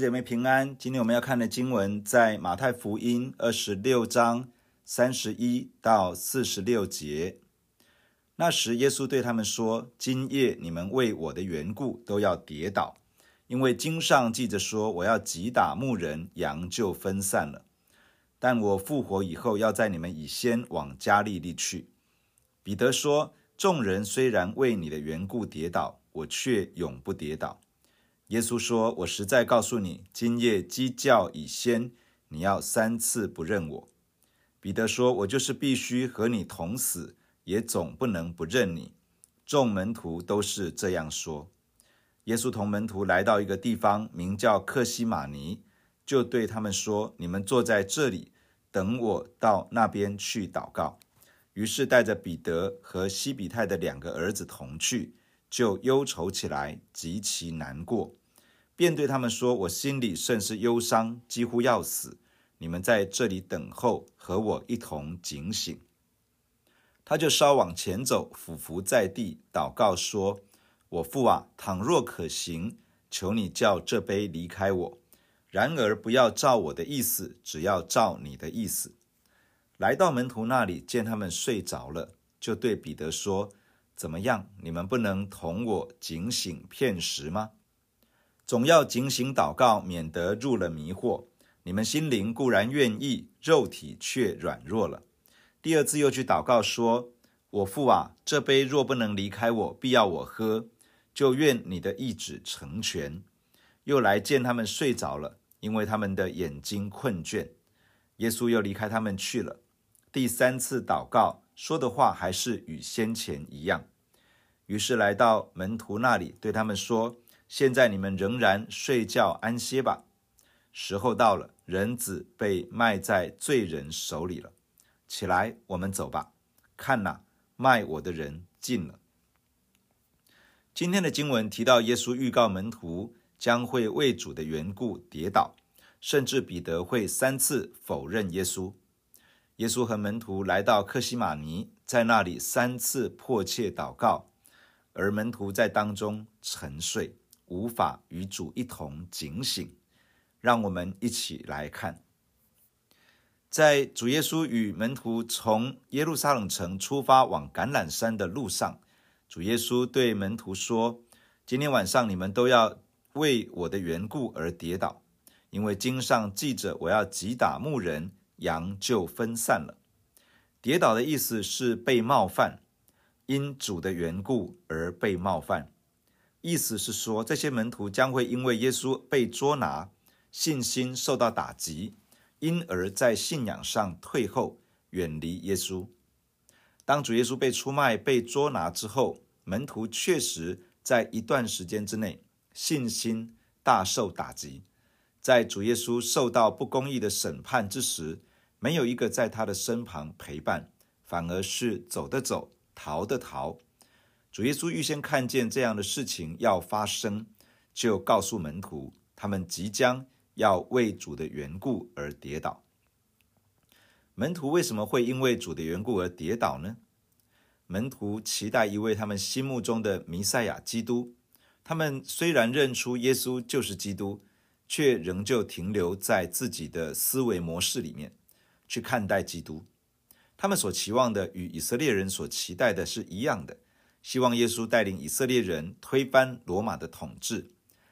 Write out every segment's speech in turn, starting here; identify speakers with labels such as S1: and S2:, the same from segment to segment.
S1: 姐妹平安。今天我们要看的经文在马太福音二十六章三十一到四十六节。那时，耶稣对他们说：“今夜你们为我的缘故都要跌倒，因为经上记着说：我要击打牧人，羊就分散了。但我复活以后，要在你们以先往加利利去。”彼得说：“众人虽然为你的缘故跌倒，我却永不跌倒。”耶稣说：“我实在告诉你，今夜鸡叫以先，你要三次不认我。”彼得说：“我就是必须和你同死，也总不能不认你。”众门徒都是这样说。耶稣同门徒来到一个地方，名叫克西马尼，就对他们说：“你们坐在这里，等我到那边去祷告。”于是带着彼得和西比泰的两个儿子同去，就忧愁起来，极其难过。便对他们说：“我心里甚是忧伤，几乎要死。你们在这里等候，和我一同警醒。”他就稍往前走，俯伏在地，祷告说：“我父啊，倘若可行，求你叫这杯离开我；然而不要照我的意思，只要照你的意思。”来到门徒那里，见他们睡着了，就对彼得说：“怎么样？你们不能同我警醒片时吗？”总要警醒祷告，免得入了迷惑。你们心灵固然愿意，肉体却软弱了。第二次又去祷告说：“我父啊，这杯若不能离开我，必要我喝，就愿你的意旨成全。”又来见他们睡着了，因为他们的眼睛困倦。耶稣又离开他们去了。第三次祷告说的话还是与先前一样。于是来到门徒那里，对他们说。现在你们仍然睡觉安歇吧，时候到了，人子被卖在罪人手里了。起来，我们走吧。看哪，卖我的人近了。今天的经文提到，耶稣预告门徒将会为主的缘故跌倒，甚至彼得会三次否认耶稣。耶稣和门徒来到克西马尼，在那里三次迫切祷告，而门徒在当中沉睡。无法与主一同警醒，让我们一起来看，在主耶稣与门徒从耶路撒冷城出发往橄榄山的路上，主耶稣对门徒说：“今天晚上你们都要为我的缘故而跌倒，因为经上记着，我要击打牧人，羊就分散了。”跌倒的意思是被冒犯，因主的缘故而被冒犯。意思是说，这些门徒将会因为耶稣被捉拿，信心受到打击，因而在信仰上退后，远离耶稣。当主耶稣被出卖、被捉拿之后，门徒确实在一段时间之内信心大受打击。在主耶稣受到不公义的审判之时，没有一个在他的身旁陪伴，反而是走的走，逃的逃。主耶稣预先看见这样的事情要发生，就告诉门徒，他们即将要为主的缘故而跌倒。门徒为什么会因为主的缘故而跌倒呢？门徒期待一位他们心目中的弥赛亚基督，他们虽然认出耶稣就是基督，却仍旧停留在自己的思维模式里面去看待基督。他们所期望的与以色列人所期待的是一样的。希望耶稣带领以色列人推翻罗马的统治，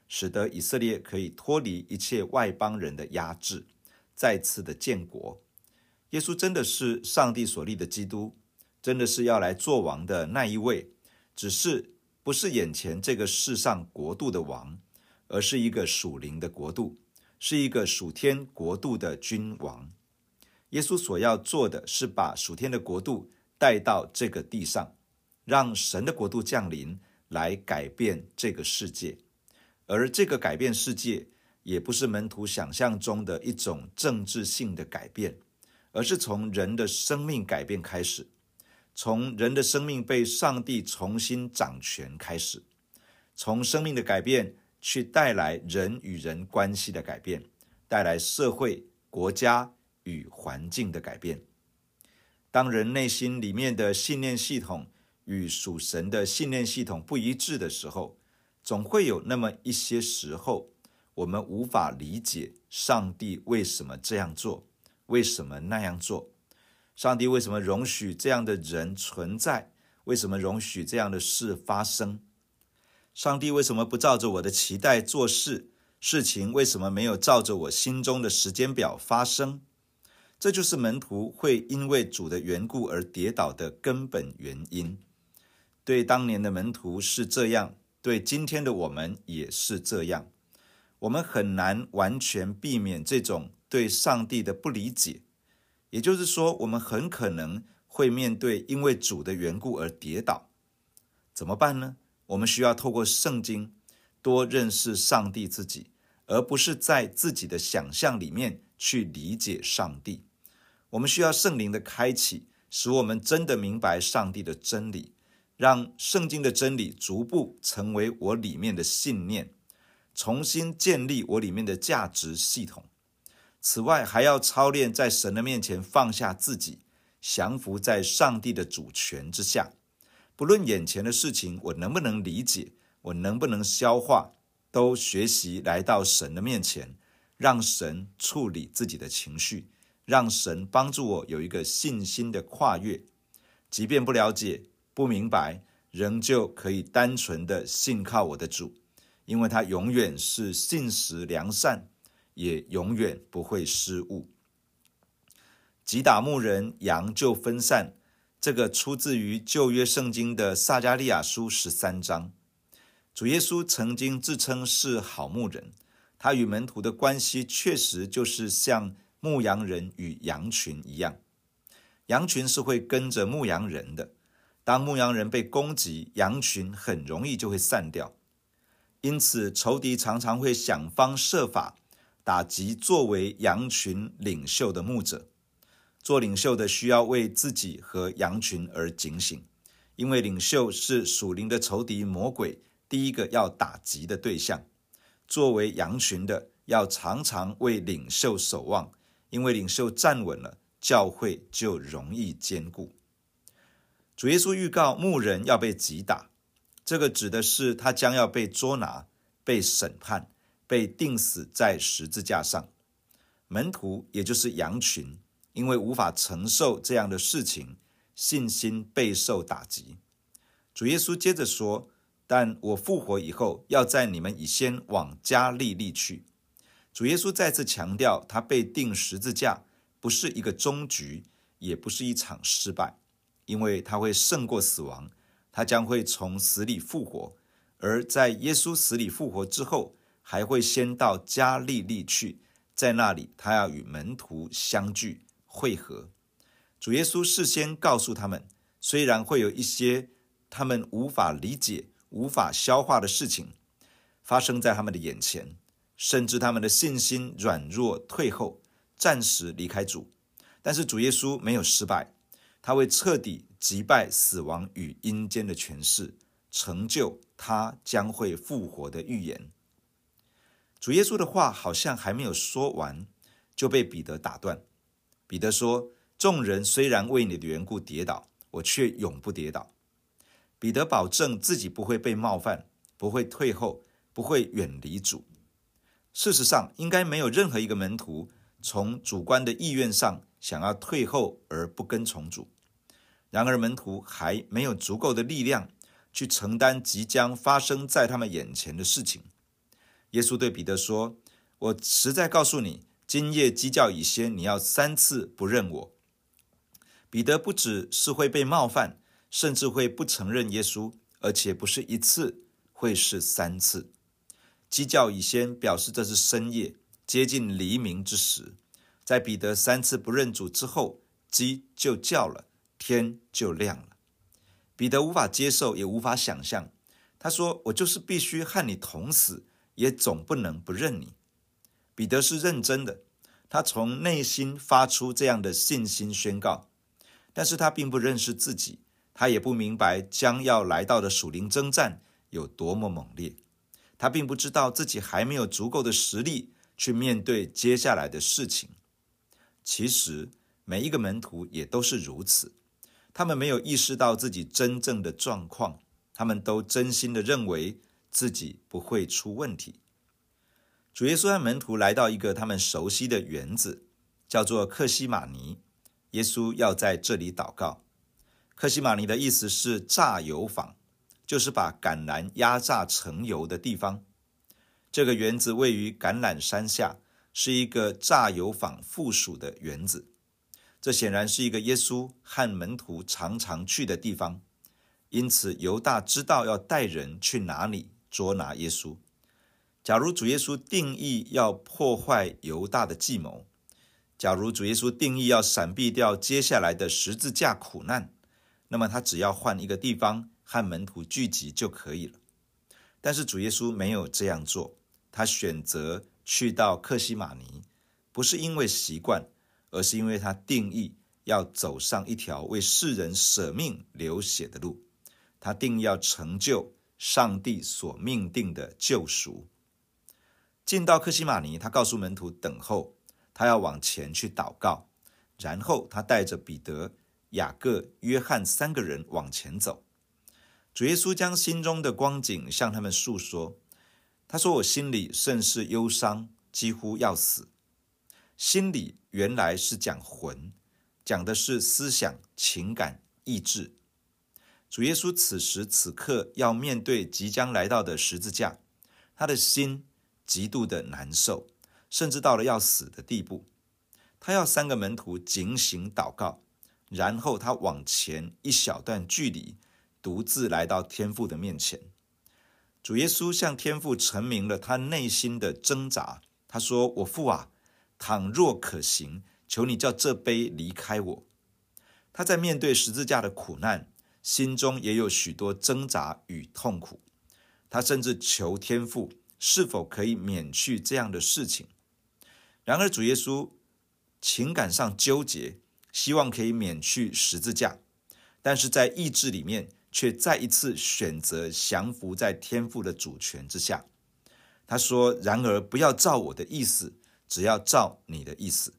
S1: 使得以色列可以脱离一切外邦人的压制，再次的建国。耶稣真的是上帝所立的基督，真的是要来做王的那一位，只是不是眼前这个世上国度的王，而是一个属灵的国度，是一个属天国度的君王。耶稣所要做的是把属天的国度带到这个地上。让神的国度降临，来改变这个世界，而这个改变世界，也不是门徒想象中的一种政治性的改变，而是从人的生命改变开始，从人的生命被上帝重新掌权开始，从生命的改变去带来人与人关系的改变，带来社会、国家与环境的改变。当人内心里面的信念系统，与属神的信念系统不一致的时候，总会有那么一些时候，我们无法理解上帝为什么这样做，为什么那样做。上帝为什么容许这样的人存在？为什么容许这样的事发生？上帝为什么不照着我的期待做事？事情为什么没有照着我心中的时间表发生？这就是门徒会因为主的缘故而跌倒的根本原因。对当年的门徒是这样，对今天的我们也是这样。我们很难完全避免这种对上帝的不理解，也就是说，我们很可能会面对因为主的缘故而跌倒。怎么办呢？我们需要透过圣经多认识上帝自己，而不是在自己的想象里面去理解上帝。我们需要圣灵的开启，使我们真的明白上帝的真理，让圣经的真理逐步成为我里面的信念，重新建立我里面的价值系统。此外，还要操练在神的面前放下自己，降服在上帝的主权之下。不论眼前的事情我能不能理解，我能不能消化，都学习来到神的面前，让神处理自己的情绪。让神帮助我有一个信心的跨越，即便不了解、不明白，仍旧可以单纯的信靠我的主，因为他永远是信实良善，也永远不会失误。击打牧人，羊就分散。这个出自于旧约圣经的撒迦利亚书十三章。主耶稣曾经自称是好牧人，他与门徒的关系确实就是像。牧羊人与羊群一样，羊群是会跟着牧羊人的。当牧羊人被攻击，羊群很容易就会散掉。因此，仇敌常常会想方设法打击作为羊群领袖的牧者。做领袖的需要为自己和羊群而警醒，因为领袖是属灵的仇敌魔鬼第一个要打击的对象。作为羊群的，要常常为领袖守望。因为领袖站稳了，教会就容易坚固。主耶稣预告牧人要被击打，这个指的是他将要被捉拿、被审判、被钉死在十字架上。门徒也就是羊群，因为无法承受这样的事情，信心备受打击。主耶稣接着说：“但我复活以后，要在你们以先往加利利去。”主耶稣再次强调，他被钉十字架不是一个终局，也不是一场失败，因为他会胜过死亡，他将会从死里复活。而在耶稣死里复活之后，还会先到加利利去，在那里他要与门徒相聚会合。主耶稣事先告诉他们，虽然会有一些他们无法理解、无法消化的事情发生在他们的眼前。甚至他们的信心软弱退后，暂时离开主，但是主耶稣没有失败，他会彻底击败死亡与阴间的权势，成就他将会复活的预言。主耶稣的话好像还没有说完，就被彼得打断。彼得说：“众人虽然为你的缘故跌倒，我却永不跌倒。”彼得保证自己不会被冒犯，不会退后，不会远离主。事实上，应该没有任何一个门徒从主观的意愿上想要退后而不跟从主。然而，门徒还没有足够的力量去承担即将发生在他们眼前的事情。耶稣对彼得说：“我实在告诉你，今夜鸡叫以先，你要三次不认我。”彼得不只是会被冒犯，甚至会不承认耶稣，而且不是一次，会是三次。鸡叫以先，表示这是深夜，接近黎明之时。在彼得三次不认主之后，鸡就叫了，天就亮了。彼得无法接受，也无法想象。他说：“我就是必须和你同死，也总不能不认你。”彼得是认真的，他从内心发出这样的信心宣告。但是他并不认识自己，他也不明白将要来到的属灵征战有多么猛烈。他并不知道自己还没有足够的实力去面对接下来的事情。其实每一个门徒也都是如此，他们没有意识到自己真正的状况，他们都真心的认为自己不会出问题。主耶稣和门徒来到一个他们熟悉的园子，叫做克西马尼。耶稣要在这里祷告。克西马尼的意思是榨油坊，就是把橄榄压榨成油的地方。这个园子位于橄榄山下，是一个榨油坊附属的园子。这显然是一个耶稣和门徒常常去的地方，因此犹大知道要带人去哪里捉拿耶稣。假如主耶稣定义要破坏犹大的计谋，假如主耶稣定义要闪避掉接下来的十字架苦难，那么他只要换一个地方和门徒聚集就可以了。但是主耶稣没有这样做，他选择去到克西马尼，不是因为习惯，而是因为他定义要走上一条为世人舍命流血的路，他定意要成就上帝所命定的救赎。进到克西马尼，他告诉门徒等候。他要往前去祷告，然后他带着彼得、雅各、约翰三个人往前走。主耶稣将心中的光景向他们述说。他说：“我心里甚是忧伤，几乎要死。”心理原来是讲魂，讲的是思想、情感、意志。主耶稣此时此刻要面对即将来到的十字架，他的心极度的难受。甚至到了要死的地步，他要三个门徒警醒祷告，然后他往前一小段距离，独自来到天父的面前。主耶稣向天父陈明了他内心的挣扎。他说：“我父啊，倘若可行，求你叫这杯离开我。”他在面对十字架的苦难，心中也有许多挣扎与痛苦。他甚至求天父是否可以免去这样的事情。然而，主耶稣情感上纠结，希望可以免去十字架，但是在意志里面却再一次选择降服在天父的主权之下。他说：“然而，不要照我的意思，只要照你的意思。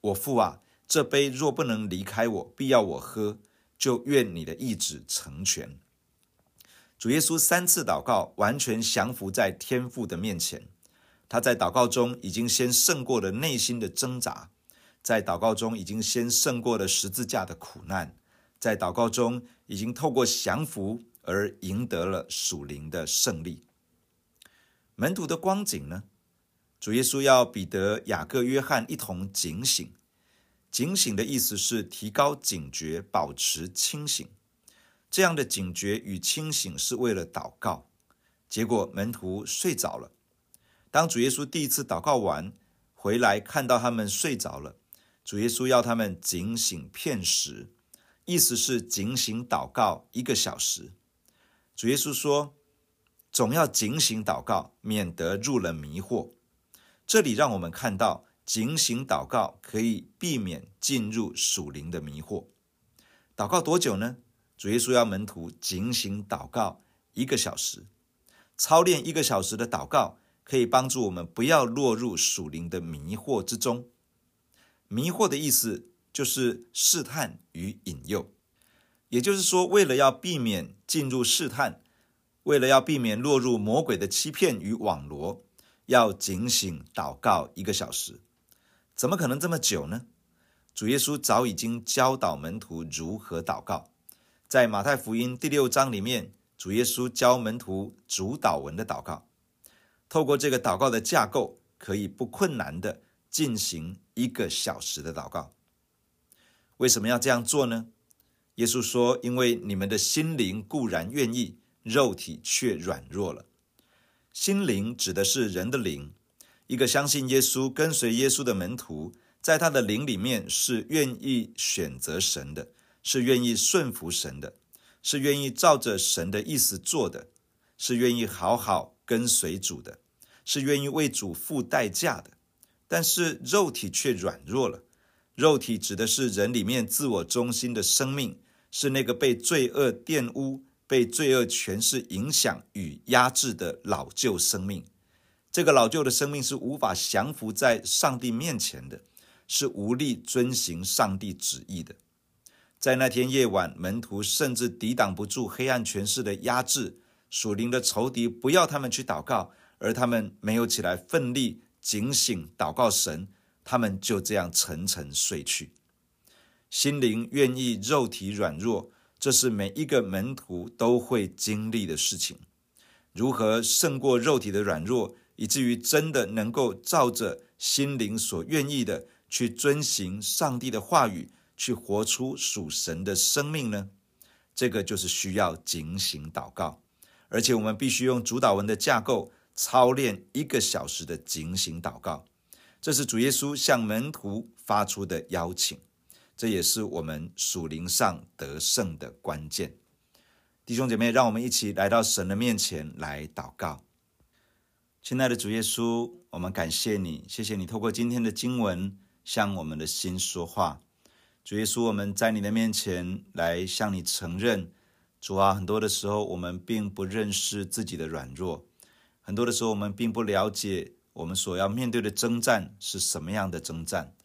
S1: 我父啊，这杯若不能离开我，必要我喝，就愿你的意志成全。”主耶稣三次祷告，完全降服在天父的面前。他在祷告中已经先胜过了内心的挣扎，在祷告中已经先胜过了十字架的苦难，在祷告中已经透过降服而赢得了属灵的胜利。门徒的光景呢？主耶稣要彼得、雅各、约翰一同警醒。警醒的意思是提高警觉，保持清醒。这样的警觉与清醒是为了祷告，结果门徒睡着了。当主耶稣第一次祷告完回来，看到他们睡着了，主耶稣要他们警醒片时，意思是警醒祷告一个小时。主耶稣说：“总要警醒祷告，免得入了迷惑。”这里让我们看到，警醒祷告可以避免进入属灵的迷惑。祷告多久呢？主耶稣要门徒警醒祷告一个小时，操练一个小时的祷告。可以帮助我们不要落入属灵的迷惑之中。迷惑的意思就是试探与引诱，也就是说，为了要避免进入试探，为了要避免落入魔鬼的欺骗与网罗，要警醒祷告一个小时。怎么可能这么久呢？主耶稣早已经教导门徒如何祷告，在马太福音第六章里面，主耶稣教门徒主祷文的祷告。透过这个祷告的架构，可以不困难的进行一个小时的祷告。为什么要这样做呢？耶稣说：“因为你们的心灵固然愿意，肉体却软弱了。”心灵指的是人的灵。一个相信耶稣、跟随耶稣的门徒，在他的灵里面是愿意选择神的，是愿意顺服神的，是愿意照着神的意思做的，是愿意好好。跟随主的，是愿意为主付代价的，但是肉体却软弱了。肉体指的是人里面自我中心的生命，是那个被罪恶玷污、被罪恶权势影响与压制的老旧生命。这个老旧的生命是无法降服在上帝面前的，是无力遵行上帝旨意的。在那天夜晚，门徒甚至抵挡不住黑暗权势的压制。属灵的仇敌不要他们去祷告，而他们没有起来奋力警醒祷告神，他们就这样沉沉睡去。心灵愿意，肉体软弱，这是每一个门徒都会经历的事情。如何胜过肉体的软弱，以至于真的能够照着心灵所愿意的去遵行上帝的话语，去活出属神的生命呢？这个就是需要警醒祷告，而且我们必须用主祷文的架构操练一个小时的警醒祷告。这是主耶稣向门徒发出的邀请。这也是我们属灵上得胜的关键，弟兄姐妹，让我们一起来到神的面前来祷告。亲爱的主耶稣，我们感谢你，谢谢你透过今天的经文向我们的心说话。主耶稣，我们在你的面前来向你承认，主啊，很多的时候我们并不认识自己的软弱，很多的时候我们并不了解我们所要面对的征战是什么样的征战。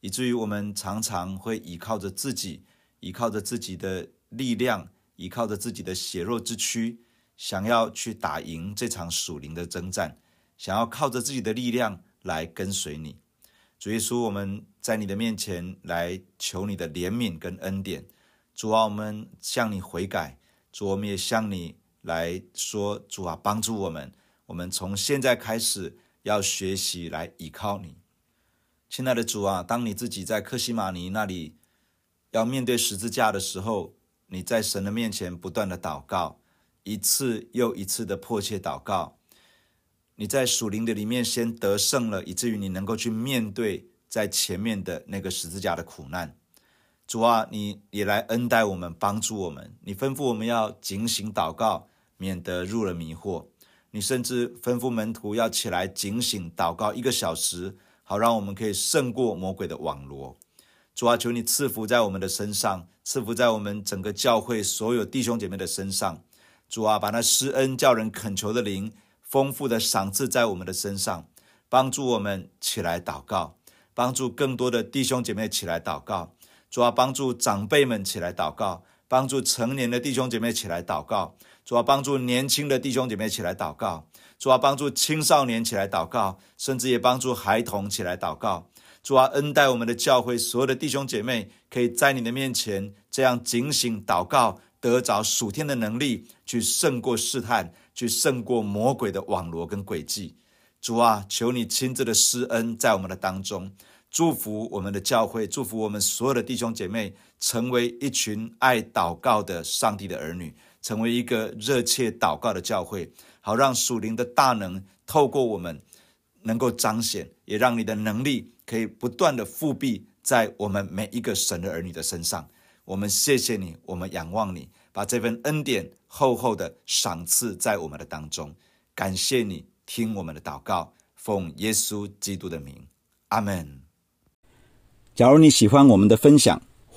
S1: 以至于我们常常会依靠着自己，依靠着自己的力量，依靠着自己的血肉之躯，想要去打赢这场属灵的征战，想要靠着自己的力量来跟随你。主耶稣，我们在你的面前来求你的怜悯跟恩典。主啊，我们向你悔改。主，我们也向你来说，主啊，帮助我们。我们从现在开始要学习来依靠你。亲爱的主啊，当你自己在克西马尼那里要面对十字架的时候，你在神的面前不断的祷告，一次又一次的迫切祷告。你在属灵的里面先得胜了，以至于你能够去面对在前面的那个十字架的苦难。主啊，你也来恩待我们，帮助我们。你吩咐我们要警醒祷告，免得入了迷惑。你甚至吩咐门徒要起来警醒祷告一个小时。好，让我们可以胜过魔鬼的网罗。主啊，求你赐福在我们的身上，赐福在我们整个教会所有弟兄姐妹的身上。主啊，把那施恩叫人恳求的灵，丰富的赏赐在我们的身上，帮助我们起来祷告，帮助更多的弟兄姐妹起来祷告。主啊，帮助长辈们起来祷告，帮助成年的弟兄姐妹起来祷告。主啊，帮助年轻的弟兄姐妹起来祷告。主啊，帮助青少年起来祷告，甚至也帮助孩童起来祷告。主啊，恩待我们的教会所有的弟兄姐妹，可以在你的面前这样警醒祷告，得着属天的能力，去胜过试探，去胜过魔鬼的网罗跟诡计。主啊，求你亲自的施恩在我们的当中，祝福我们的教会，祝福我们所有的弟兄姐妹，成为一群爱祷告的上帝的儿女，成为一个热切祷告的教会。好，让属灵的大能透过我们能够彰显，也让你的能力可以不断的覆庇在我们每一个神的儿女的身上。我们谢谢你，我们仰望你，把这份恩典厚厚的赏赐在我们的当中。感谢你听我们的祷告，奉耶稣基督的名，阿门。假如你喜欢我们的分享，